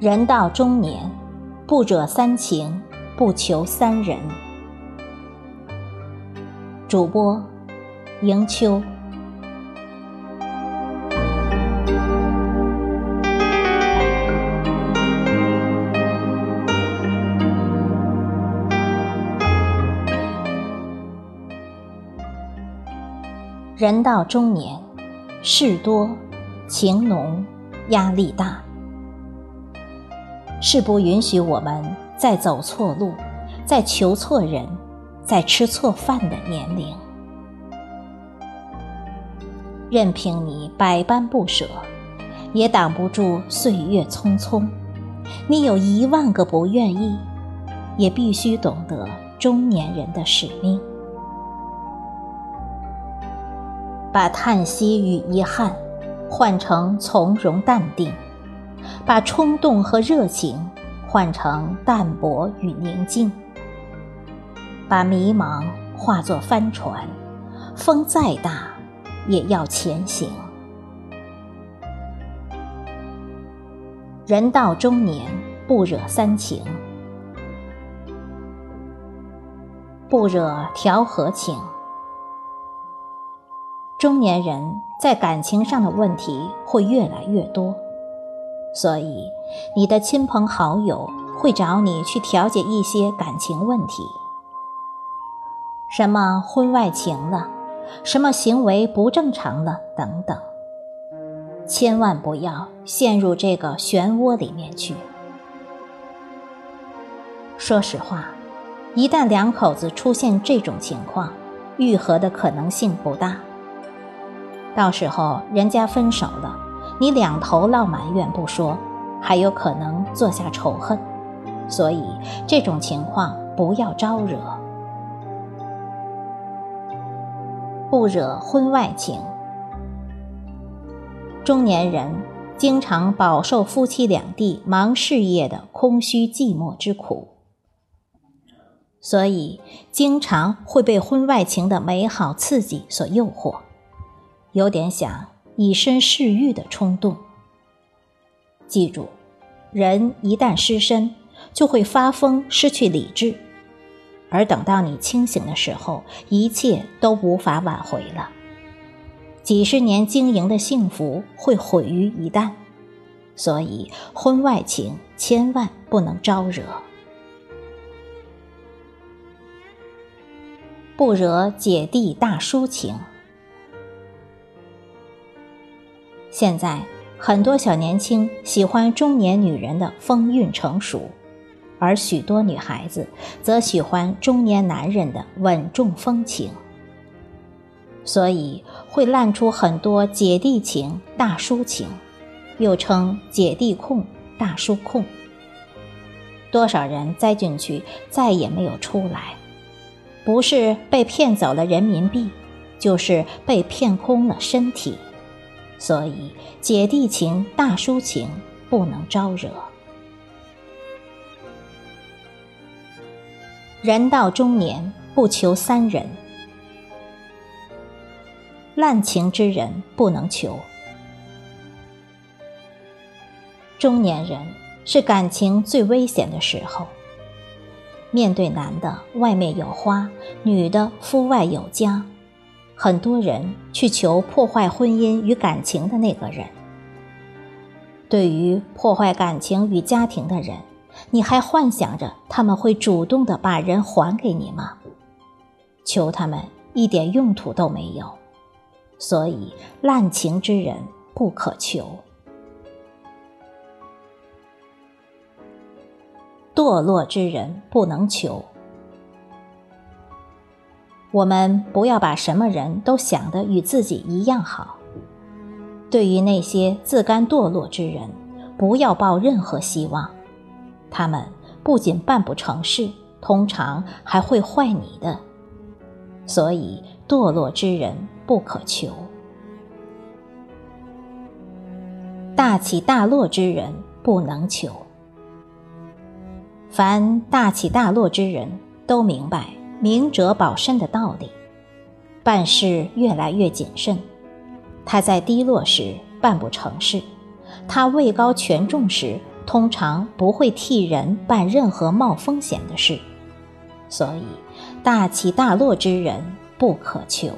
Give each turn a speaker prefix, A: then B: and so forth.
A: 人到中年，不惹三情，不求三人。主播：迎秋。人到中年，事多，情浓，压力大。是不允许我们再走错路，再求错人，再吃错饭的年龄。任凭你百般不舍，也挡不住岁月匆匆。你有一万个不愿意，也必须懂得中年人的使命。把叹息与遗憾换成从容淡定。把冲动和热情换成淡泊与宁静，把迷茫化作帆船，风再大也要前行。人到中年，不惹三情，不惹调和情。中年人在感情上的问题会越来越多。所以，你的亲朋好友会找你去调解一些感情问题，什么婚外情了，什么行为不正常了等等。千万不要陷入这个漩涡里面去。说实话，一旦两口子出现这种情况，愈合的可能性不大。到时候人家分手了。你两头闹埋怨不说，还有可能做下仇恨，所以这种情况不要招惹，不惹婚外情。中年人经常饱受夫妻两地忙事业的空虚寂寞之苦，所以经常会被婚外情的美好刺激所诱惑，有点想。以身试欲的冲动。记住，人一旦失身，就会发疯，失去理智，而等到你清醒的时候，一切都无法挽回了。几十年经营的幸福会毁于一旦，所以婚外情千万不能招惹，不惹姐弟大叔情。现在很多小年轻喜欢中年女人的风韵成熟，而许多女孩子则喜欢中年男人的稳重风情，所以会烂出很多姐弟情、大叔情，又称姐弟控、大叔控。多少人栽进去再也没有出来，不是被骗走了人民币，就是被骗空了身体。所以，姐弟情、大叔情不能招惹。人到中年，不求三人，滥情之人不能求。中年人是感情最危险的时候。面对男的外面有花，女的夫外有家。很多人去求破坏婚姻与感情的那个人。对于破坏感情与家庭的人，你还幻想着他们会主动的把人还给你吗？求他们一点用途都没有。所以，滥情之人不可求，堕落之人不能求。我们不要把什么人都想得与自己一样好。对于那些自甘堕落之人，不要抱任何希望。他们不仅办不成事，通常还会坏你的。所以，堕落之人不可求。大起大落之人不能求。凡大起大落之人都明白。明哲保身的道理，办事越来越谨慎。他在低落时办不成事，他位高权重时通常不会替人办任何冒风险的事，所以大起大落之人不可求。